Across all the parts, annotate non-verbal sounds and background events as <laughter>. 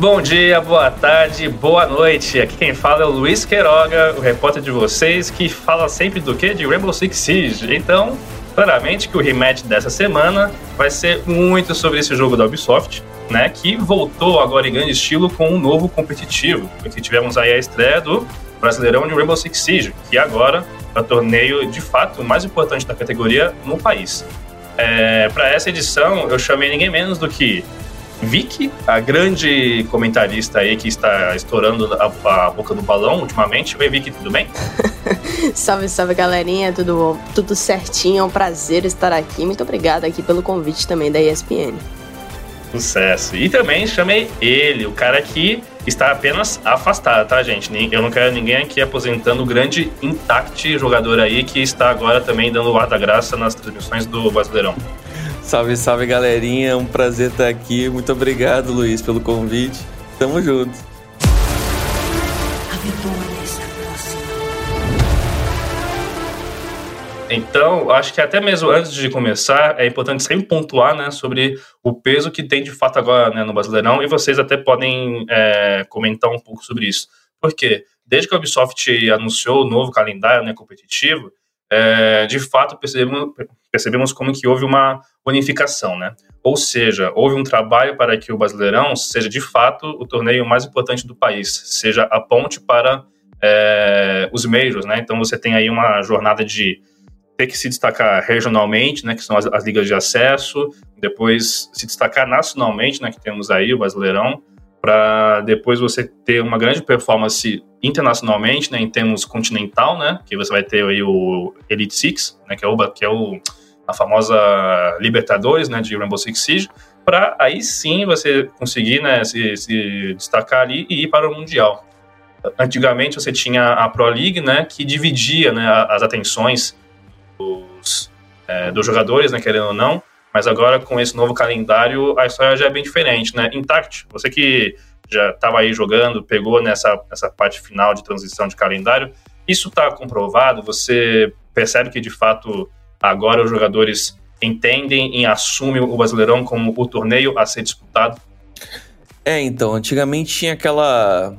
Bom dia, boa tarde, boa noite. Aqui quem fala é o Luiz Queiroga, o repórter de vocês, que fala sempre do que? De Rainbow Six Siege. Então, claramente que o rematch dessa semana vai ser muito sobre esse jogo da Ubisoft, né? Que voltou agora em grande estilo com um novo competitivo. Porque tivemos aí a estreia do Brasileirão de Rainbow Six Siege, que agora é o torneio de fato mais importante da categoria no país. É, Para essa edição, eu chamei ninguém menos do que Vicky, a grande comentarista aí que está estourando a, a boca do balão ultimamente. Oi, Vicky, tudo bem? <laughs> salve, salve, galerinha. Tudo, tudo certinho. É um prazer estar aqui. Muito obrigada aqui pelo convite também da ESPN. Sucesso. E também chamei ele, o cara que está apenas afastado, tá, gente? Eu não quero ninguém aqui aposentando o grande Intact jogador aí que está agora também dando o ar da graça nas transmissões do Brasileirão. Salve, salve galerinha, um prazer estar aqui. Muito obrigado, Luiz, pelo convite. Tamo junto. Então, acho que até mesmo antes de começar, é importante sempre pontuar né, sobre o peso que tem de fato agora né, no Brasileirão, e vocês até podem é, comentar um pouco sobre isso. Por quê? Desde que a Ubisoft anunciou o novo calendário né, competitivo, é, de fato percebemos, percebemos como que houve uma unificação, né? Ou seja, houve um trabalho para que o Brasileirão seja de fato o torneio mais importante do país, seja a ponte para é, os meios, né? Então você tem aí uma jornada de ter que se destacar regionalmente, né? Que são as, as ligas de acesso, depois se destacar nacionalmente, né? Que temos aí o Brasileirão, para depois você ter uma grande performance internacionalmente, né, em termos continental, né, que você vai ter aí o Elite Six, né, que é o que é o a famosa Libertadores, né, de Rainbow Six Siege, para aí sim você conseguir, né, se, se, destacar ali e ir para o mundial. Antigamente você tinha a Pro League, né, que dividia, né, as atenções dos, é, dos jogadores, né, querendo ou não, mas agora, com esse novo calendário, a história já é bem diferente, né? Intact, você que já estava aí jogando, pegou nessa, nessa parte final de transição de calendário, isso está comprovado? Você percebe que, de fato, agora os jogadores entendem e assumem o Brasileirão como o torneio a ser disputado? É, então, antigamente tinha aquela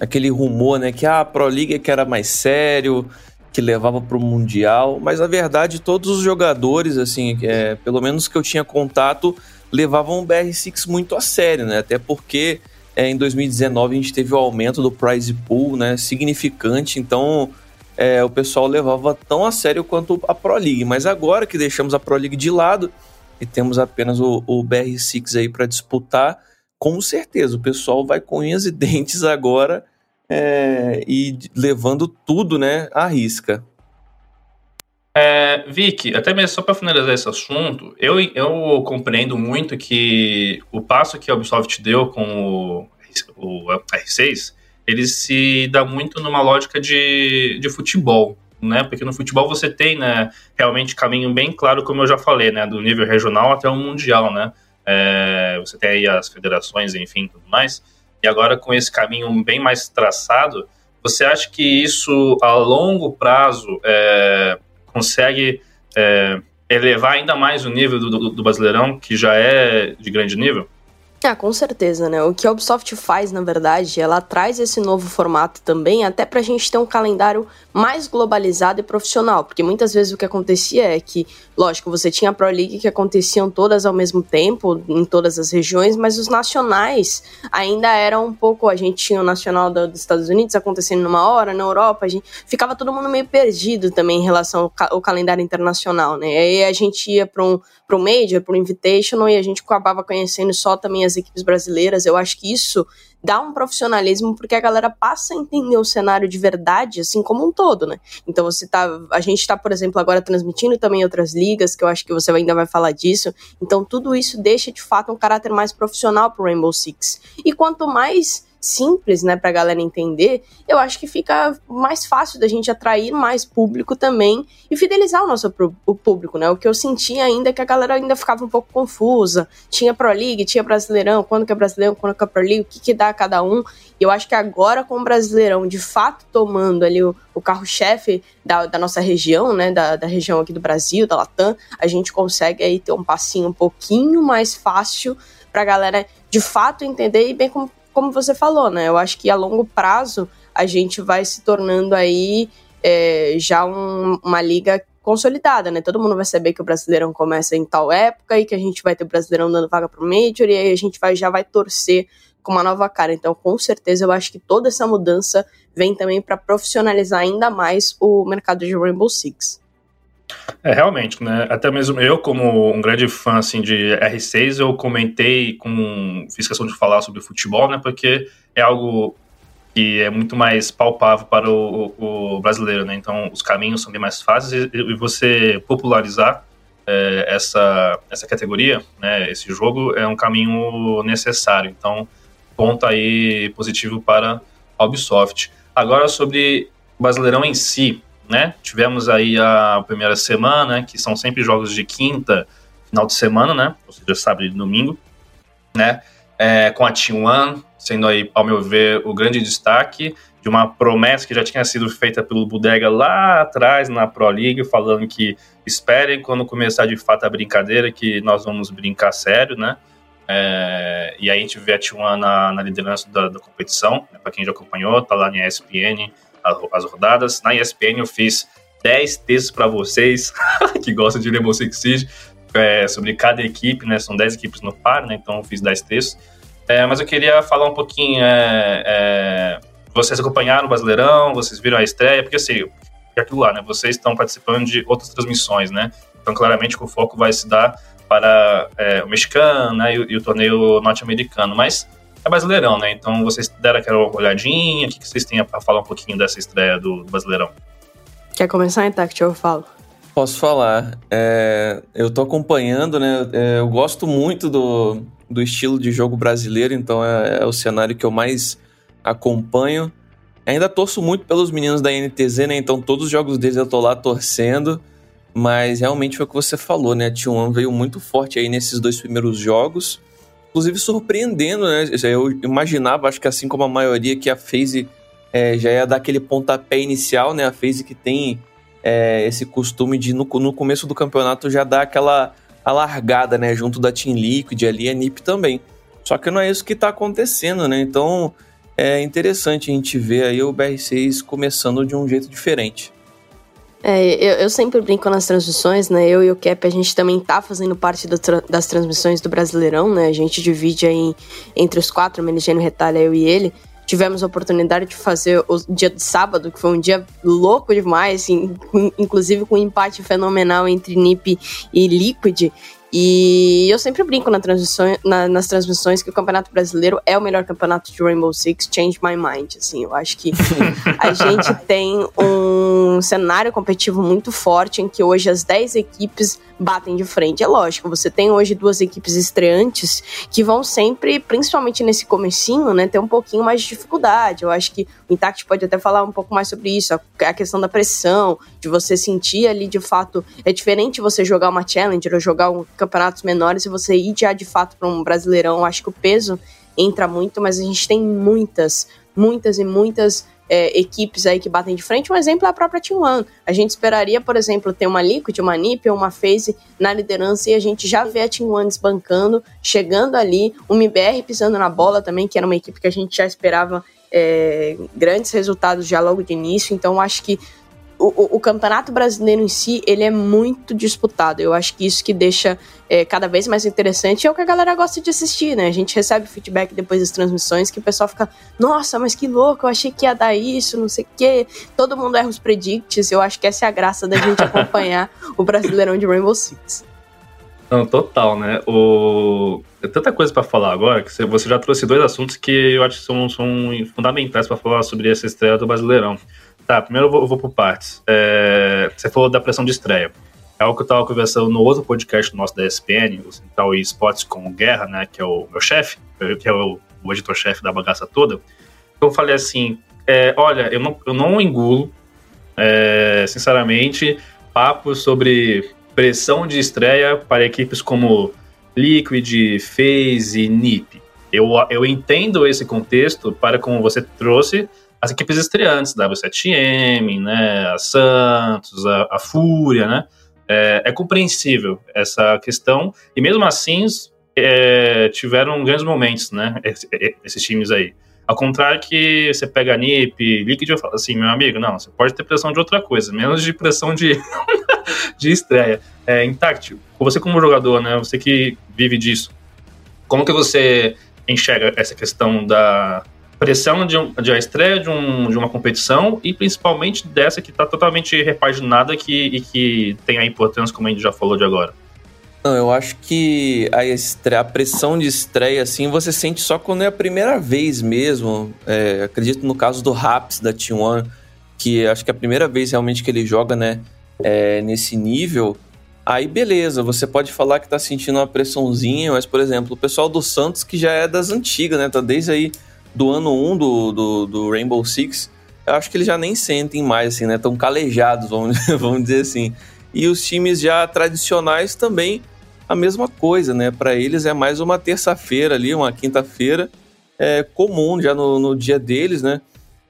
aquele rumor, né, que ah, a Pro League é que era mais sério, que levava para o Mundial, mas na verdade todos os jogadores, assim, é, pelo menos que eu tinha contato, levavam o BR6 muito a sério, né? Até porque é, em 2019 a gente teve o aumento do prize pool, né? Significante, então é, o pessoal levava tão a sério quanto a Pro League. Mas agora que deixamos a Pro League de lado e temos apenas o, o BR6 aí para disputar, com certeza o pessoal vai com unhas e <laughs> dentes agora é, e levando tudo né, à risca. É, Vicky, até mesmo só para finalizar esse assunto, eu, eu compreendo muito que o passo que a Ubisoft deu com o, o R6, ele se dá muito numa lógica de, de futebol, né? Porque no futebol você tem, né, realmente caminho bem claro, como eu já falei, né, do nível regional até o mundial, né? É, você tem aí as federações, enfim, tudo mais. E agora com esse caminho bem mais traçado, você acha que isso a longo prazo é, consegue é, elevar ainda mais o nível do, do, do Brasileirão, que já é de grande nível? Ah, com certeza, né? O que a Ubisoft faz, na verdade, ela traz esse novo formato também, até pra gente ter um calendário mais globalizado e profissional, porque muitas vezes o que acontecia é que, lógico, você tinha a Pro League que aconteciam todas ao mesmo tempo, em todas as regiões, mas os nacionais ainda eram um pouco, a gente tinha o nacional dos Estados Unidos acontecendo numa hora, na Europa, a gente ficava todo mundo meio perdido também em relação ao, ca ao calendário internacional, né? E aí a gente ia para um, pra Major, um Invitational, e a gente acabava conhecendo só também as equipes brasileiras. Eu acho que isso dá um profissionalismo porque a galera passa a entender o cenário de verdade, assim como um todo, né? Então você tá, a gente tá, por exemplo, agora transmitindo também outras ligas, que eu acho que você ainda vai falar disso. Então tudo isso deixa de fato um caráter mais profissional pro Rainbow Six. E quanto mais simples, né, pra galera entender, eu acho que fica mais fácil da gente atrair mais público também e fidelizar o nosso o público, né? O que eu senti ainda é que a galera ainda ficava um pouco confusa. Tinha Pro League, tinha Brasileirão, quando que é Brasileirão, quando que é Pro League, o que que dá a cada um. E eu acho que agora com o Brasileirão de fato tomando ali o, o carro-chefe da, da, nossa região, né, da, da região aqui do Brasil, da Latam, a gente consegue aí ter um passinho um pouquinho mais fácil pra galera de fato entender e bem como como você falou, né? Eu acho que a longo prazo a gente vai se tornando aí é, já um, uma liga consolidada, né? Todo mundo vai saber que o Brasileirão começa em tal época e que a gente vai ter o Brasileirão dando vaga pro Major e aí a gente vai, já vai torcer com uma nova cara. Então, com certeza, eu acho que toda essa mudança vem também para profissionalizar ainda mais o mercado de Rainbow Six. É, realmente, né? Até mesmo eu, como um grande fã assim, de R6, eu comentei com. fiz questão de falar sobre futebol, né? Porque é algo que é muito mais palpável para o, o brasileiro, né? Então, os caminhos são bem mais fáceis e, e você popularizar é, essa, essa categoria, né? Esse jogo é um caminho necessário. Então, ponto aí positivo para a Ubisoft. Agora, sobre o Brasileirão em si, né? Tivemos aí a primeira semana, que são sempre jogos de quinta, final de semana, né? Ou seja, sábado e domingo, né? É, com a T1 sendo aí, ao meu ver, o grande destaque de uma promessa que já tinha sido feita pelo Bodega lá atrás na Pro League, falando que esperem quando começar de fato a brincadeira, que nós vamos brincar sério, né? É, e aí a gente vê a T1 na, na liderança da, da competição, né? para quem já acompanhou, tá lá na ESPN, as rodadas. Na ESPN eu fiz 10 textos para vocês <laughs> que gostam de Rainbow Six Siege é, sobre cada equipe, né? São 10 equipes no par, né? Então eu fiz 10 textos. É, mas eu queria falar um pouquinho. É, é, vocês acompanharam o Brasileirão, vocês viram a estreia, porque assim, é aquilo lá, né? Vocês estão participando de outras transmissões, né? Então, claramente, o foco vai se dar para é, o mexicano né, e, e o torneio norte-americano. Mas é Brasileirão, né? Então vocês deram aquela olhadinha, o que, vocês têm para falar um pouquinho dessa estreia do, do Brasileirão? Quer começar, Intact? Eu falo. Posso falar. É, eu tô acompanhando, né? É, eu gosto muito do, do estilo de jogo brasileiro, então é, é, o cenário que eu mais acompanho. Ainda torço muito pelos meninos da NTZ, né? Então todos os jogos deles eu tô lá torcendo. Mas realmente foi o que você falou, né? A T1 veio muito forte aí nesses dois primeiros jogos inclusive surpreendendo, né? Eu imaginava, acho que assim como a maioria, que a FaZe é, já ia dar aquele pontapé inicial, né? A FaZe que tem é, esse costume de, no, no, começo do campeonato, já dar aquela alargada, né? Junto da Team Liquid ali, a NiP também. Só que não é isso que está acontecendo, né? Então é interessante a gente ver aí o BR6 começando de um jeito diferente. É, eu, eu, sempre brinco nas transmissões, né? Eu e o Cap, a gente também tá fazendo parte do, das transmissões do Brasileirão, né? A gente divide aí entre os quatro, Meligênio, Retalha, eu e ele. Tivemos a oportunidade de fazer o dia de sábado, que foi um dia louco demais, assim, inclusive com um empate fenomenal entre NiP e Liquid. E eu sempre brinco na na, nas transmissões que o Campeonato Brasileiro é o melhor campeonato de Rainbow Six, change my mind, assim, eu acho que a gente <laughs> tem um cenário competitivo muito forte em que hoje as 10 equipes batem de frente. É lógico, você tem hoje duas equipes estreantes que vão sempre, principalmente nesse comecinho, né, ter um pouquinho mais de dificuldade. Eu acho que o Intact pode até falar um pouco mais sobre isso, a questão da pressão, de você sentir ali de fato, é diferente você jogar uma Challenger ou jogar um campeonatos menores e você ir já de fato para um Brasileirão. Eu acho que o peso entra muito, mas a gente tem muitas, muitas e muitas é, equipes aí que batem de frente. Um exemplo é a própria Team One. A gente esperaria, por exemplo, ter uma Liquid, uma NiP uma FaZe na liderança e a gente já vê a Team One desbancando, chegando ali, uma MBR pisando na bola também, que era uma equipe que a gente já esperava é, grandes resultados já logo de início. Então, acho que o, o, campeonato brasileiro em si, ele é muito disputado. Eu acho que isso que deixa é, cada vez mais interessante é o que a galera gosta de assistir, né? A gente recebe feedback depois das transmissões que o pessoal fica, nossa, mas que louco, eu achei que ia dar isso, não sei o quê. Todo mundo erra os predicts, eu acho que essa é a graça da gente <laughs> acompanhar o Brasileirão de Rainbow Six. Não, total, né? O... Tem tanta coisa para falar agora que você já trouxe dois assuntos que eu acho que são, são fundamentais para falar sobre essa estreia do Brasileirão. Tá, primeiro eu vou, eu vou por partes. É, você falou da pressão de estreia. É algo que eu estava conversando no outro podcast nosso da ESPN, o Central Esportes com o Guerra, né, que é o meu chefe, que é o, o editor-chefe da bagaça toda. Eu falei assim, é, olha, eu não, eu não engulo, é, sinceramente, papos sobre pressão de estreia para equipes como Liquid, FaZe e NiP. Eu, eu entendo esse contexto para como você trouxe, as equipes estreantes, W7M, né, a Santos, a, a Fúria, né, é, é, compreensível essa questão, e mesmo assim, é, tiveram grandes momentos, né? Esses times aí. Ao contrário que você pega a NIP, Liquid, eu falo assim, meu amigo, não, você pode ter pressão de outra coisa, menos de pressão de, <laughs> de estreia. É, Intact, você como jogador, né, você que vive disso, como que você enxerga essa questão da pressão de, um, de uma estreia de, um, de uma competição e principalmente dessa que está totalmente repaginada que, e que tem a importância, como a gente já falou de agora? Não, eu acho que a, estreia, a pressão de estreia, assim, você sente só quando é a primeira vez mesmo. É, acredito no caso do Raps da T1, que acho que é a primeira vez realmente que ele joga, né, é, nesse nível. Aí beleza, você pode falar que tá sentindo uma pressãozinha, mas, por exemplo, o pessoal do Santos, que já é das antigas, né, tá desde aí do ano 1 do, do, do Rainbow Six, eu acho que eles já nem sentem mais, assim, né? Tão calejados, vamos, <laughs> vamos dizer assim. E os times já tradicionais também, a mesma coisa, né? Para eles é mais uma terça-feira ali, uma quinta-feira, é comum já no, no dia deles, né?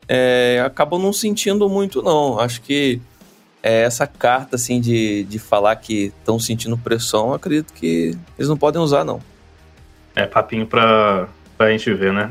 É, acabam não sentindo muito, não. Acho que é, essa carta, assim, de, de falar que estão sentindo pressão, acredito que eles não podem usar, não. É papinho pra pra gente ver, né?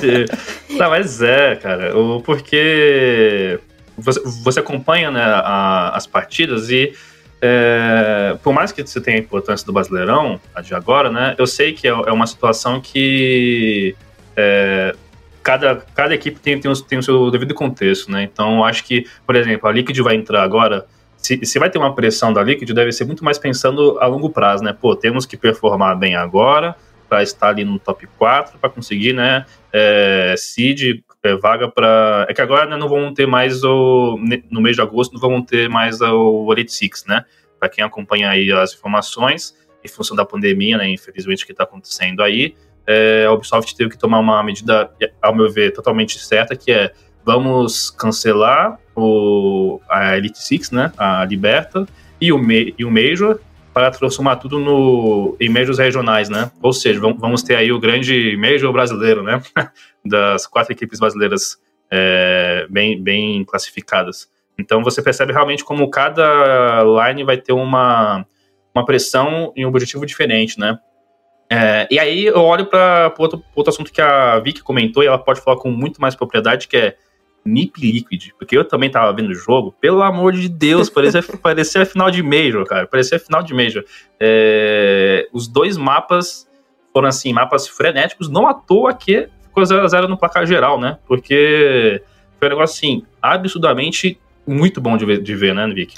<laughs> não, mas é, cara, porque você, você acompanha né, a, as partidas e é, por mais que você tenha a importância do Brasileirão, a de agora, né? Eu sei que é, é uma situação que é, cada, cada equipe tem, tem, o, tem o seu devido contexto, né? Então, acho que, por exemplo, a Liquid vai entrar agora. Se, se vai ter uma pressão da Liquid, deve ser muito mais pensando a longo prazo, né? Pô, temos que performar bem agora, para estar ali no top 4, para conseguir, né, é, seed, é, vaga para... É que agora né, não vão ter mais o... No mês de agosto não vão ter mais o Elite Six, né? Para quem acompanha aí as informações, em função da pandemia, né, infelizmente, que está acontecendo aí, é, a Ubisoft teve que tomar uma medida, ao meu ver, totalmente certa, que é vamos cancelar o, a Elite Six, né, a Liberta, e o, e o Major, para transformar tudo no, em Majors regionais, né? Ou seja, vamos ter aí o grande Major brasileiro, né? <laughs> das quatro equipes brasileiras é, bem, bem classificadas. Então você percebe realmente como cada line vai ter uma, uma pressão e um objetivo diferente, né? É, e aí eu olho para outro, outro assunto que a Vicky comentou e ela pode falar com muito mais propriedade, que é Nip Liquid, porque eu também tava vendo o jogo, pelo amor de Deus, parecia, <laughs> parecia final de Major, cara, parecia final de Major. É, os dois mapas foram, assim, mapas frenéticos, não à toa que ficou 0x0 no placar geral, né, porque foi um negócio, assim, absurdamente muito bom de ver, de ver né, Vic?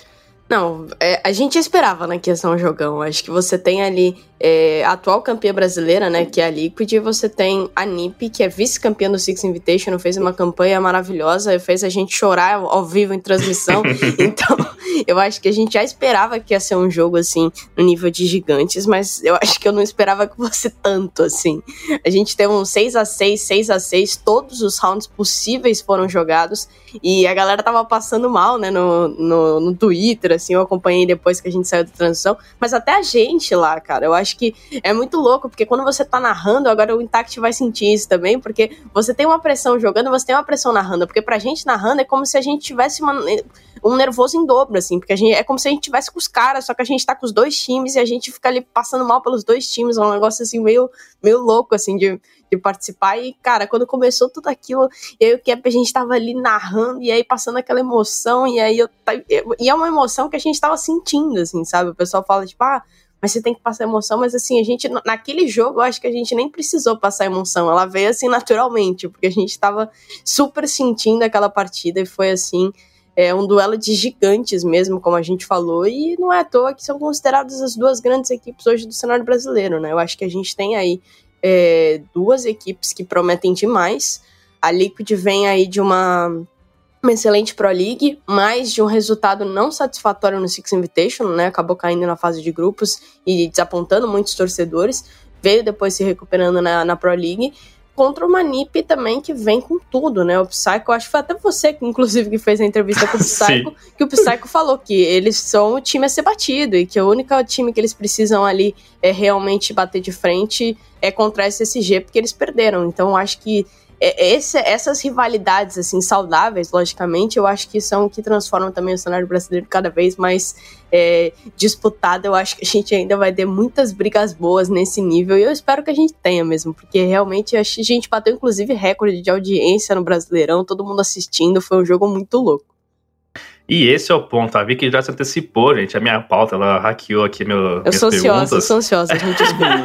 Não, é, a gente esperava, né, que ia ser um jogão. Acho que você tem ali é, a atual campeã brasileira, né, que é a Liquid, e você tem a NiP, que é vice-campeã do Six Invitation, fez uma campanha maravilhosa, fez a gente chorar ao vivo em transmissão. <laughs> então, eu acho que a gente já esperava que ia ser um jogo, assim, no nível de gigantes, mas eu acho que eu não esperava que fosse tanto, assim. A gente teve um 6 a 6 6 a 6 todos os rounds possíveis foram jogados, e a galera tava passando mal, né, no, no, no Twitter, assim, eu acompanhei depois que a gente saiu da transição, mas até a gente lá, cara, eu acho que é muito louco, porque quando você tá narrando, agora o Intact vai sentir isso também, porque você tem uma pressão jogando, você tem uma pressão narrando, porque pra gente narrando é como se a gente tivesse uma, um nervoso em dobro, assim, porque a gente, é como se a gente tivesse com os caras, só que a gente tá com os dois times e a gente fica ali passando mal pelos dois times, é um negócio assim meio, meio louco, assim, de, de participar. E, cara, quando começou tudo aquilo, eu e o Cap, a gente tava ali narrando e aí passando aquela emoção, e aí eu. E é uma emoção que a gente tava sentindo, assim, sabe? O pessoal fala, tipo, ah, mas você tem que passar emoção, mas assim, a gente, naquele jogo, eu acho que a gente nem precisou passar emoção, ela veio assim naturalmente, porque a gente tava super sentindo aquela partida e foi assim, é um duelo de gigantes mesmo, como a gente falou, e não é à toa que são consideradas as duas grandes equipes hoje do cenário brasileiro, né? Eu acho que a gente tem aí é, duas equipes que prometem demais. A Liquid vem aí de uma, uma excelente Pro League, mas de um resultado não satisfatório no Six Invitation, né? Acabou caindo na fase de grupos e desapontando muitos torcedores. Veio depois se recuperando na, na Pro League contra uma NiP também que vem com tudo, né? O Psycho, acho que foi até você, inclusive, que fez a entrevista com o <laughs> Psycho, que o Psycho falou que eles são o time a ser batido e que o único time que eles precisam ali é realmente bater de frente é contra a SSG, porque eles perderam. Então, acho que esse, essas rivalidades assim saudáveis, logicamente, eu acho que são que transformam também o cenário brasileiro cada vez mais é, disputado. Eu acho que a gente ainda vai ter muitas brigas boas nesse nível e eu espero que a gente tenha mesmo, porque realmente a gente bateu inclusive recorde de audiência no Brasileirão, todo mundo assistindo, foi um jogo muito louco. E esse é o ponto. A Vicky já se antecipou, gente. A minha pauta, ela hackeou aqui meu. Eu sou ansiosa, eu sou ansiosa, a gente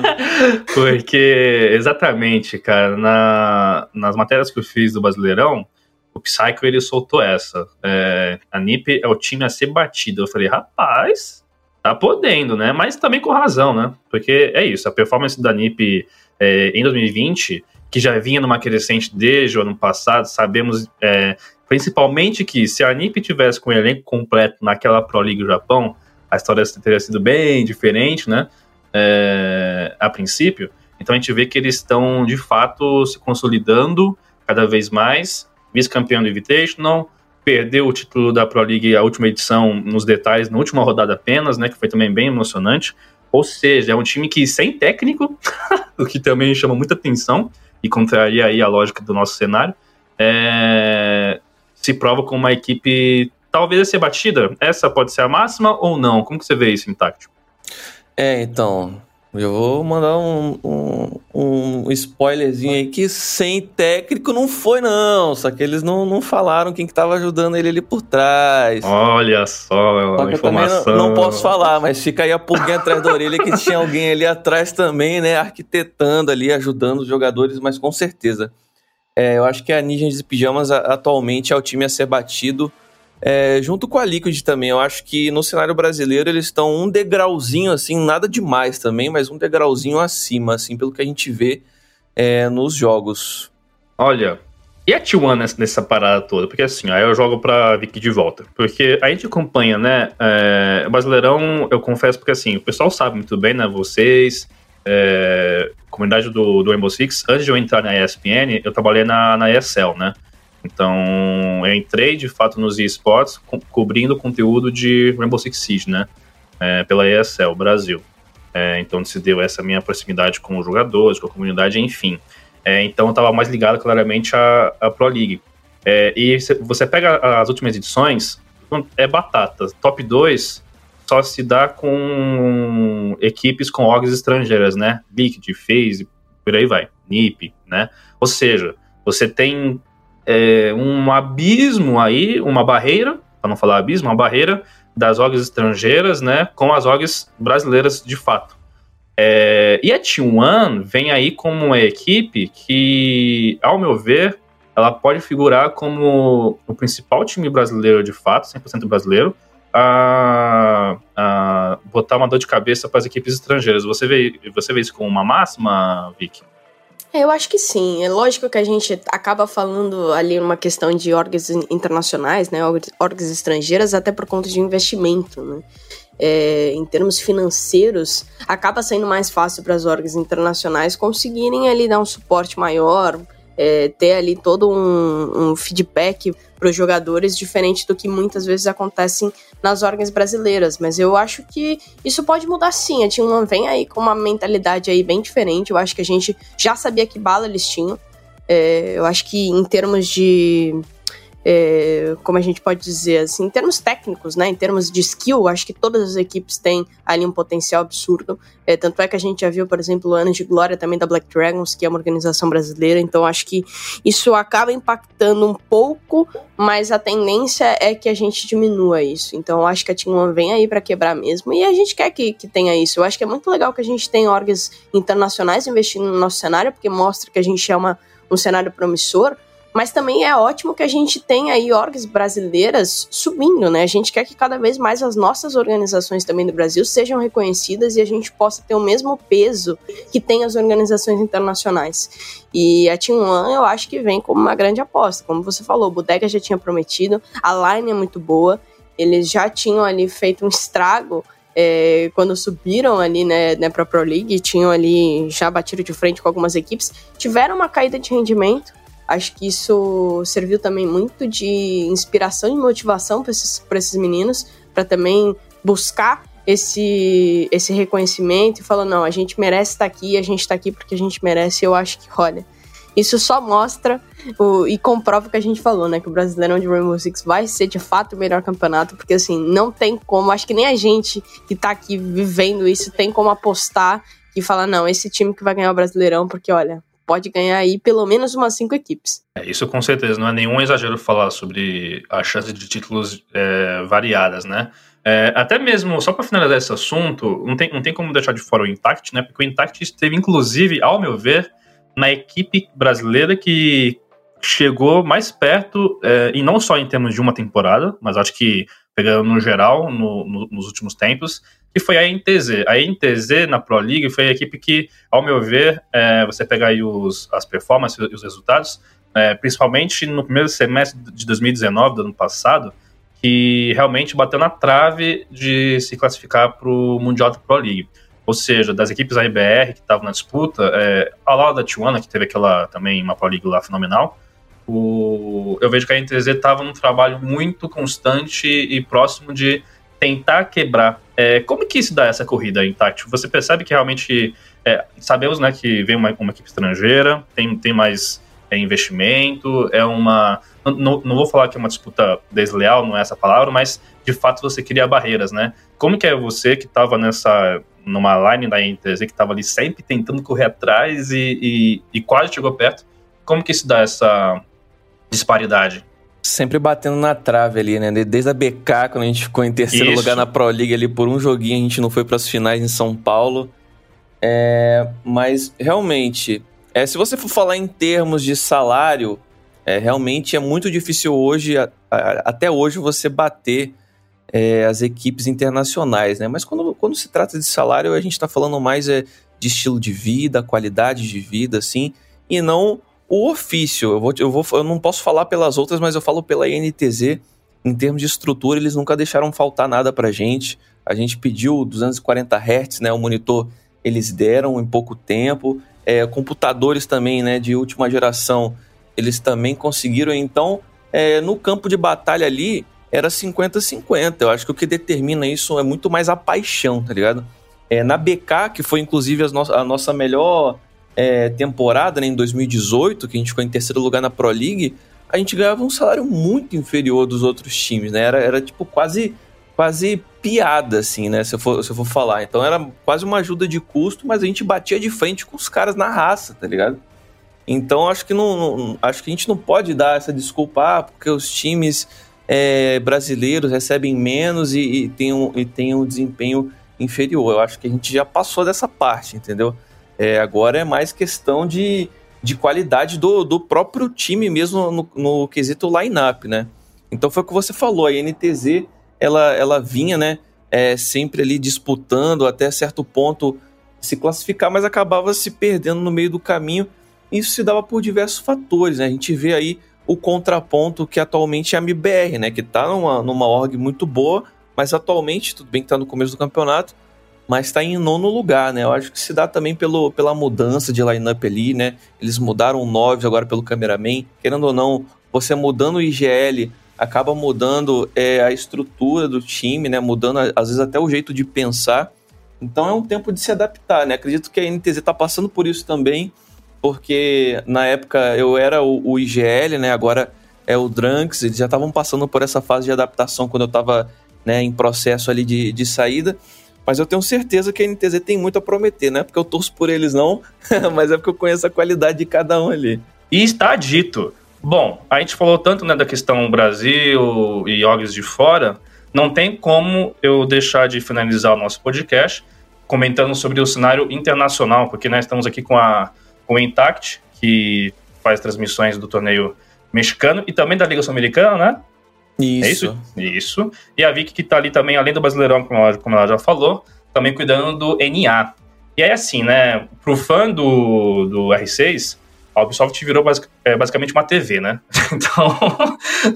<laughs> Porque, exatamente, cara, na, nas matérias que eu fiz do Brasileirão, o Psycho ele soltou essa. É, a NIP é o time a ser batido. Eu falei, rapaz, tá podendo, né? Mas também com razão, né? Porque é isso, a performance da NIP é, em 2020, que já vinha numa crescente desde o ano passado, sabemos é, Principalmente que se a NIP tivesse com o elenco completo naquela Pro League Japão, a história teria sido bem diferente, né? É, a princípio. Então a gente vê que eles estão de fato se consolidando cada vez mais. Vice-campeão do Invitational, perdeu o título da Pro League, a última edição, nos detalhes, na última rodada apenas, né? Que foi também bem emocionante. Ou seja, é um time que sem técnico, <laughs> o que também chama muita atenção e contraria aí a lógica do nosso cenário. É, se prova como uma equipe talvez a ser batida. Essa pode ser a máxima ou não? Como que você vê isso em tático? É, então, eu vou mandar um, um, um, spoilerzinho aí que sem técnico não foi, não. Só que eles não, não falaram quem que tava ajudando ele ali por trás. Olha só, é uma informação. Não, não, posso falar, mas fica aí a pulguinha atrás da orelha que tinha alguém ali atrás também, né? Arquitetando ali, ajudando os jogadores, mas com certeza. É, eu acho que a Ninjas de Pijamas atualmente é o time a ser batido é, junto com a Liquid também. Eu acho que no cenário brasileiro eles estão um degrauzinho, assim, nada demais também, mas um degrauzinho acima, assim, pelo que a gente vê é, nos jogos. Olha, e a T1 nessa, parada toda? Porque assim, aí eu jogo pra Vicky de volta. Porque a gente acompanha, né? É, o Brasileirão, eu confesso, porque assim, o pessoal sabe muito bem, né? Vocês, é, comunidade do, do Rainbow Six, antes de eu entrar na ESPN, eu trabalhei na, na ESL, né? Então, eu entrei de fato nos esports co cobrindo conteúdo de Rainbow Six Siege, né? É, pela ESL Brasil. É, então, se deu essa minha proximidade com os jogadores, com a comunidade, enfim. É, então, eu estava mais ligado claramente à, à Pro League. É, e você pega as últimas edições, é batata. Top 2 só se dá com equipes com orgs estrangeiras, né? Liquid, FaZe, por aí vai, NiP, né? Ou seja, você tem é, um abismo aí, uma barreira, para não falar abismo, uma barreira das orgs estrangeiras, né, com as orgs brasileiras de fato. É, e a T1 vem aí como uma equipe que, ao meu ver, ela pode figurar como o principal time brasileiro de fato, 100% brasileiro, a, a botar uma dor de cabeça para as equipes estrangeiras. Você vê, você vê isso como uma máxima, Vicky? É, eu acho que sim. É lógico que a gente acaba falando ali uma questão de órgãos internacionais, né, órgãos estrangeiras, até por conta de investimento, né? É, em termos financeiros, acaba sendo mais fácil para as órgãos internacionais conseguirem ali dar um suporte maior, é, ter ali todo um, um feedback para os jogadores, diferente do que muitas vezes acontecem nas órgãos brasileiras. Mas eu acho que isso pode mudar sim. A Team vem aí com uma mentalidade aí bem diferente. Eu acho que a gente já sabia que bala eles tinham. É, eu acho que em termos de é, como a gente pode dizer assim, em termos técnicos, né, em termos de skill, acho que todas as equipes têm ali um potencial absurdo. É, tanto é que a gente já viu, por exemplo, o Ano de Glória também da Black Dragons, que é uma organização brasileira, então acho que isso acaba impactando um pouco, mas a tendência é que a gente diminua isso. Então acho que a Team One vem aí para quebrar mesmo, e a gente quer que, que tenha isso. Eu acho que é muito legal que a gente tenha órgãos internacionais investindo no nosso cenário, porque mostra que a gente é uma, um cenário promissor, mas também é ótimo que a gente tenha aí orgs brasileiras subindo, né? A gente quer que cada vez mais as nossas organizações também do Brasil sejam reconhecidas e a gente possa ter o mesmo peso que tem as organizações internacionais. E a Team One eu acho que vem como uma grande aposta. Como você falou, o Bodega já tinha prometido, a line é muito boa, eles já tinham ali feito um estrago é, quando subiram ali né, né, para a Pro League, tinham ali já batido de frente com algumas equipes, tiveram uma caída de rendimento, Acho que isso serviu também muito de inspiração e motivação para esses, esses meninos, para também buscar esse, esse reconhecimento e falar: não, a gente merece estar aqui, a gente está aqui porque a gente merece. Eu acho que, olha, isso só mostra o, e comprova o que a gente falou, né? Que o Brasileirão de Rainbow Six vai ser de fato o melhor campeonato, porque assim, não tem como, acho que nem a gente que tá aqui vivendo isso tem como apostar e falar, não, esse time que vai ganhar o Brasileirão, porque olha, pode ganhar aí pelo menos umas cinco equipes. É, isso com certeza, não é nenhum exagero falar sobre a chance de títulos é, variadas, né? É, até mesmo, só para finalizar esse assunto, não tem, não tem como deixar de fora o Intact, né? Porque o Intact esteve, inclusive, ao meu ver, na equipe brasileira que chegou mais perto, é, e não só em termos de uma temporada, mas acho que pegando no geral, no, no, nos últimos tempos, que foi a NTZ. A NTZ na Pro League foi a equipe que, ao meu ver, é, você pegar aí os, as performances e os resultados, é, principalmente no primeiro semestre de 2019, do ano passado, que realmente bateu na trave de se classificar para o Mundial da Pro League. Ou seja, das equipes da IBR que estavam na disputa, é, ao lado da Tijuana, que teve aquela também uma Pro League lá fenomenal, o, eu vejo que a NTZ estava num trabalho muito constante e próximo de tentar quebrar. É, como que se dá essa corrida tático? Você percebe que realmente é, sabemos né, que vem uma, uma, equipe estrangeira, tem, tem mais é, investimento, é uma. Não, não vou falar que é uma disputa desleal, não é essa palavra, mas de fato você cria barreiras, né? Como que é você que estava nessa numa line da NTZ que estava ali sempre tentando correr atrás e, e, e quase chegou perto? Como que se dá essa disparidade? Sempre batendo na trave ali, né? Desde a BK, quando a gente ficou em terceiro Isso. lugar na Pro League ali por um joguinho, a gente não foi para as finais em São Paulo. É, mas realmente, é, se você for falar em termos de salário, é, realmente é muito difícil hoje, a, a, até hoje, você bater é, as equipes internacionais, né? Mas quando, quando se trata de salário, a gente está falando mais é, de estilo de vida, qualidade de vida, assim, e não o ofício, eu, vou, eu, vou, eu não posso falar pelas outras, mas eu falo pela INTZ. Em termos de estrutura, eles nunca deixaram faltar nada pra gente. A gente pediu 240 Hz, né? O monitor eles deram em pouco tempo. É, computadores também, né? De última geração, eles também conseguiram. Então, é, no campo de batalha ali, era 50-50. Eu acho que o que determina isso é muito mais a paixão, tá ligado? É, na BK, que foi inclusive no a nossa melhor é, temporada, né, em 2018, que a gente ficou em terceiro lugar na Pro League, a gente ganhava um salário muito inferior dos outros times, né? Era, era tipo quase quase piada, assim, né? Se eu, for, se eu for falar. Então era quase uma ajuda de custo, mas a gente batia de frente com os caras na raça, tá ligado? Então acho que não, não acho que a gente não pode dar essa desculpa ah, porque os times é, brasileiros recebem menos e, e, tem um, e tem um desempenho inferior. Eu acho que a gente já passou dessa parte, entendeu? É, agora é mais questão de, de qualidade do, do próprio time mesmo no, no quesito line-up, né? Então foi o que você falou, a NTZ ela, ela vinha, né, é, sempre ali disputando até certo ponto se classificar, mas acabava se perdendo no meio do caminho. Isso se dava por diversos fatores, né? A gente vê aí o contraponto que atualmente é a MBR, né? Que tá numa, numa org muito boa, mas atualmente, tudo bem que tá no começo do campeonato, mas está em nono lugar, né? Eu acho que se dá também pelo, pela mudança de lineup ali, né? Eles mudaram 9 agora pelo cameraman. Querendo ou não, você mudando o IGL acaba mudando é, a estrutura do time, né? Mudando às vezes até o jeito de pensar. Então é um tempo de se adaptar, né? Acredito que a NTZ está passando por isso também, porque na época eu era o, o IGL, né? Agora é o Drunks, eles já estavam passando por essa fase de adaptação quando eu estava né, em processo ali de, de saída. Mas eu tenho certeza que a NTZ tem muito a prometer, não é porque eu torço por eles, não, <laughs> mas é porque eu conheço a qualidade de cada um ali. E está dito. Bom, a gente falou tanto né, da questão Brasil e orgs de fora, não tem como eu deixar de finalizar o nosso podcast comentando sobre o cenário internacional, porque nós estamos aqui com a, com a Intact, que faz transmissões do torneio mexicano e também da Liga Sul-Americana, né? Isso. É isso? Isso. E a Vicky que tá ali também, além do Brasileirão, como ela, como ela já falou, também cuidando do NA. E aí, assim, né, pro fã do, do R6, a Ubisoft virou basic, é, basicamente uma TV, né? <laughs> Então,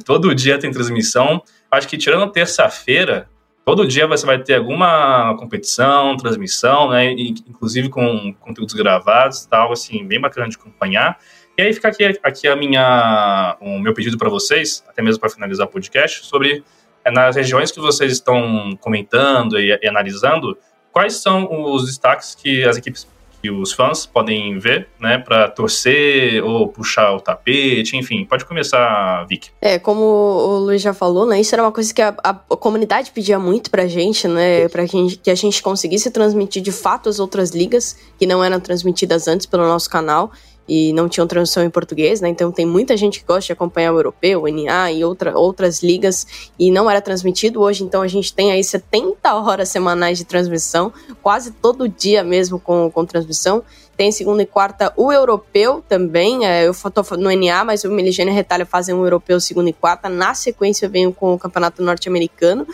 todo dia tem transmissão. Acho que tirando terça-feira, todo dia você vai ter alguma competição, transmissão, né? Inclusive com conteúdos gravados tal, assim, bem bacana de acompanhar. E aí fica aqui, aqui a minha, o meu pedido para vocês, até mesmo para finalizar o podcast, sobre é, nas regiões que vocês estão comentando e, e, analisando, quais são os destaques que as equipes que os fãs podem ver, né, para torcer ou puxar o tapete, enfim. Pode começar, Vic. É, como o Luiz já falou, né, isso era uma coisa que a, a, comunidade pedia muito pra gente, né, para que, que a gente conseguisse transmitir de fato as outras ligas que não eram transmitidas antes pelo nosso canal e não tinham tradução em português, né? Então tem muita gente que gosta de acompanhar o europeu, o NA e outra, outras ligas e não era transmitido. Hoje, então, a gente tem aí 70 horas semanais de transmissão, quase todo dia mesmo com, com transmissão. Tem segunda e quarta o europeu também. É, eu tô no NA, mas o Meligênio e Retalho fazem um europeu segunda e quarta. Na sequência, venho com o campeonato norte-americano.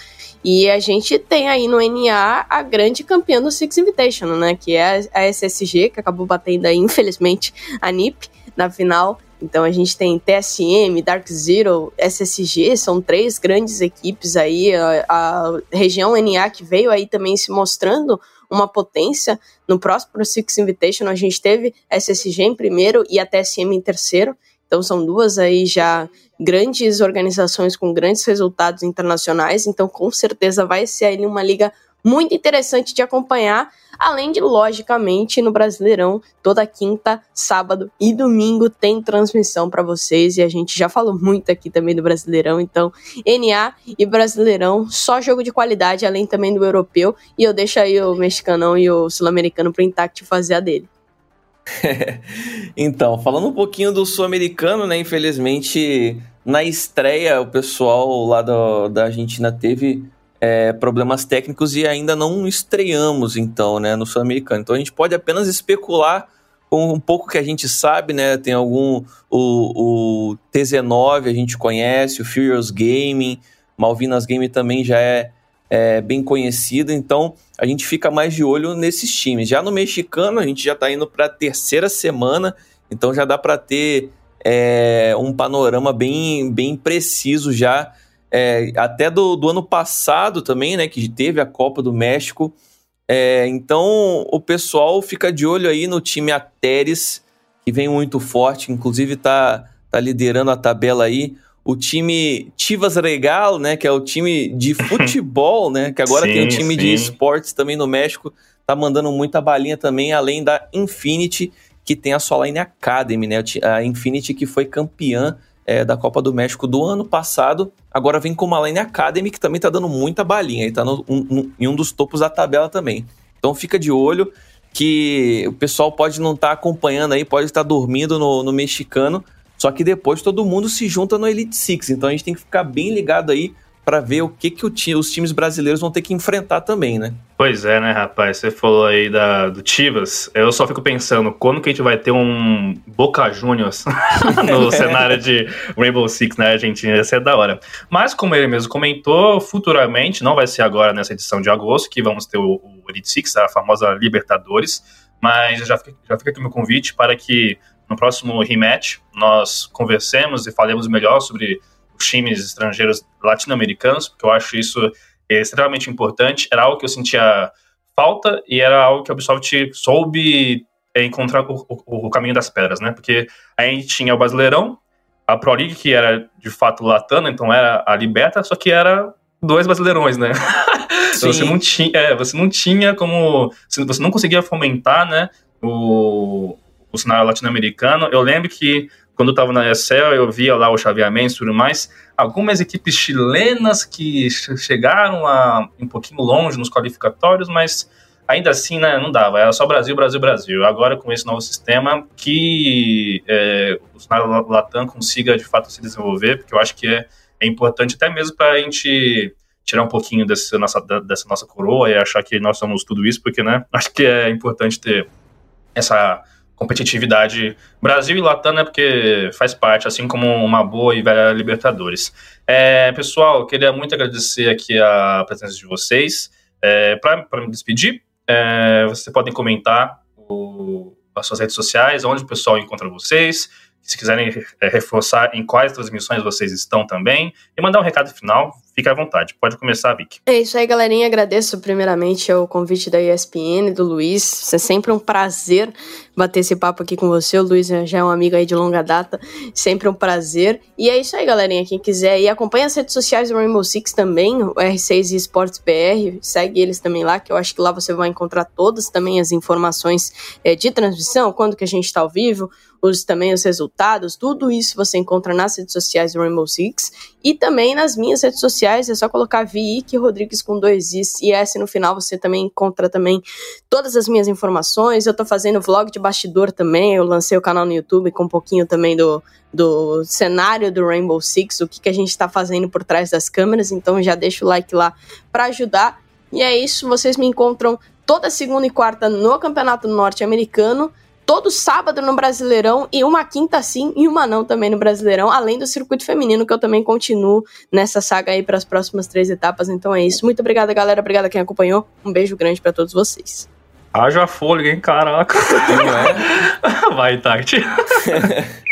E a gente tem aí no NA a grande campeã do Six Invitational, né? Que é a SSG, que acabou batendo aí, infelizmente, a NIP na final. Então a gente tem TSM, Dark Zero, SSG, são três grandes equipes aí. A, a região NA que veio aí também se mostrando uma potência. No próximo Six Invitational a gente teve SSG em primeiro e a TSM em terceiro. Então são duas aí já grandes organizações com grandes resultados internacionais. Então com certeza vai ser aí uma liga muito interessante de acompanhar, além de, logicamente, no Brasileirão, toda quinta, sábado e domingo tem transmissão para vocês, e a gente já falou muito aqui também do Brasileirão, então NA e Brasileirão, só jogo de qualidade, além também do europeu, e eu deixo aí o mexicanão e o sul-americano pro Intact fazer a dele. <laughs> então, falando um pouquinho do sul-americano, né, infelizmente, na estreia, o pessoal lá do, da Argentina teve é, problemas técnicos e ainda não estreamos, então, né, no Sul-Americano. Então a gente pode apenas especular com um pouco que a gente sabe, né? Tem algum. O, o TZ9 a gente conhece, o Furious Gaming, Malvinas Game também já é, é, bem conhecido, então a gente fica mais de olho nesses times. Já no mexicano, a gente já está indo para a terceira semana, então já dá para ter é, um panorama bem, bem preciso já é, até do, do, ano passado também, né, que teve a Copa do México. É, então o pessoal fica de olho aí no time Ateres, que vem muito forte, inclusive tá, tá liderando a tabela aí. O time Chivas Regal, né, que é o time de <laughs> futebol, né, que agora sim, tem o time sim. de esportes também no México, tá mandando muita balinha também, além da Infinity, que tem a sua line Academy, né, a Infinity que foi campeã é, da Copa do México do ano passado. Agora vem com uma Line Academy que também tá dando muita balinha e tá no, um, em um dos topos da tabela também. Então fica de olho que o pessoal pode não estar tá acompanhando aí, pode estar tá dormindo no, no mexicano, só que depois todo mundo se junta no Elite Six. Então a gente tem que ficar bem ligado aí para ver o que, que o os times brasileiros vão ter que enfrentar também, né? Pois é, né, rapaz? Você falou aí da, do Chivas. Eu só fico pensando, quando que a gente vai ter um Boca Juniors <laughs> no <laughs> cenário de Rainbow Six na Argentina? Ia ser da hora. Mas, como ele mesmo comentou, futuramente, não vai ser agora nessa edição de agosto, que vamos ter o, o Elite Six, a famosa Libertadores. Mas já fica, já fica aqui o meu convite para que no próximo rematch nós conversemos e falemos melhor sobre times estrangeiros latino-americanos, porque eu acho isso extremamente importante. Era algo que eu sentia falta e era algo que a Ubisoft soube encontrar o, o, o caminho das pedras, né? Porque a gente tinha o Brasileirão, a Pro League, que era de fato latana, então era a Liberta, só que era dois brasileirões, né? <laughs> você não tinha, é, você não tinha como, você não conseguia fomentar, né, o, o cenário latino-americano. Eu lembro que quando eu estava na Excel, eu via lá o chaveamento e tudo mais, algumas equipes chilenas que chegaram a um pouquinho longe nos qualificatórios, mas ainda assim, né, não dava, era só Brasil, Brasil, Brasil. Agora, com esse novo sistema, que é, o Latam consiga, de fato, se desenvolver, porque eu acho que é, é importante até mesmo para a gente tirar um pouquinho desse nossa, dessa nossa coroa e achar que nós somos tudo isso, porque, né, acho que é importante ter essa competitividade Brasil e Latam, né, porque faz parte, assim como uma boa e velha Libertadores. É, pessoal, queria muito agradecer aqui a presença de vocês. É, Para me despedir, é, vocês podem comentar o, as suas redes sociais, onde o pessoal encontra vocês, Se quiserem é, reforçar em quais transmissões vocês estão também e mandar um recado final, fique à vontade. Pode começar, Vic. É isso aí, galerinha. Agradeço primeiramente o convite da ESPN, do Luiz. É sempre um prazer bater esse papo aqui com você. O Luiz já é um amigo aí de longa data. Sempre um prazer. E é isso aí, galerinha. Quem quiser ir, acompanha as redes sociais do Rainbow Six também, o R6 Esportes BR. Segue eles também lá, que eu acho que lá você vai encontrar todas também as informações é, de transmissão, quando que a gente está ao vivo, os, também os resultados, tudo isso você encontra nas redes sociais do Rainbow Six e também nas minhas redes sociais, é só colocar Vic Rodrigues com dois Is e S no final, você também encontra também todas as minhas informações, eu tô fazendo vlog de bastidor também, eu lancei o canal no YouTube com um pouquinho também do, do cenário do Rainbow Six, o que, que a gente está fazendo por trás das câmeras, então já deixa o like lá para ajudar. E é isso, vocês me encontram toda segunda e quarta no Campeonato Norte-Americano todo sábado no Brasileirão e uma quinta sim e uma não também no Brasileirão, além do circuito feminino que eu também continuo nessa saga aí para as próximas três etapas. Então é isso. Muito obrigada, galera. Obrigada quem acompanhou. Um beijo grande para todos vocês. Haja fôlego, hein? Caraca. É? <laughs> Vai, Tati. <laughs>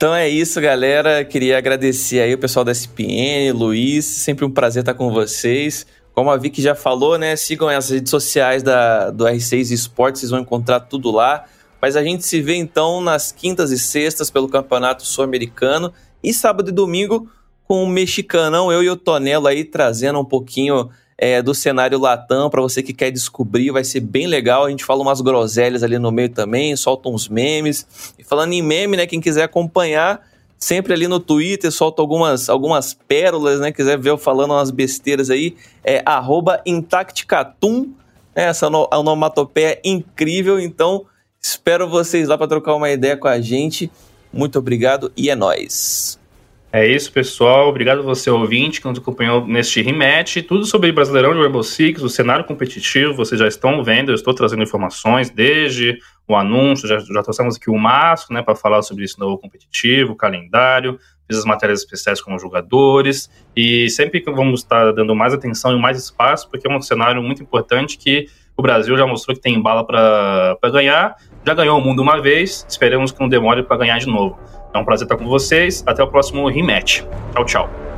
Então é isso, galera. Queria agradecer aí o pessoal da SPN, Luiz. Sempre um prazer estar com vocês. Como a Vicky já falou, né? Sigam as redes sociais da, do R6 Esportes, vocês vão encontrar tudo lá. Mas a gente se vê então nas quintas e sextas pelo Campeonato Sul-Americano e sábado e domingo com o mexicanão, eu e o Tonelo aí trazendo um pouquinho é, do cenário Latam para você que quer descobrir, vai ser bem legal. A gente fala umas groselhas ali no meio também, solta uns memes. E falando em meme, né? Quem quiser acompanhar, sempre ali no Twitter, solto algumas, algumas pérolas, né? Quiser ver eu falando umas besteiras aí, é arroba Intacticatum, né? essa onomatopeia incrível, então espero vocês lá para trocar uma ideia com a gente. Muito obrigado e é nóis. É isso, pessoal. Obrigado você, ouvinte, que nos acompanhou neste rematch. Tudo sobre Brasileirão de Rainbow Six, o cenário competitivo, vocês já estão vendo. Eu estou trazendo informações desde o anúncio, já, já trouxemos aqui o Márcio, né, para falar sobre esse novo competitivo, calendário, fiz as matérias especiais com os jogadores. E sempre que vamos estar dando mais atenção e mais espaço, porque é um cenário muito importante que o Brasil já mostrou que tem bala para ganhar. Já ganhou o mundo uma vez, esperamos que não demore para ganhar de novo. É um prazer estar com vocês. Até o próximo rematch. Tchau, tchau.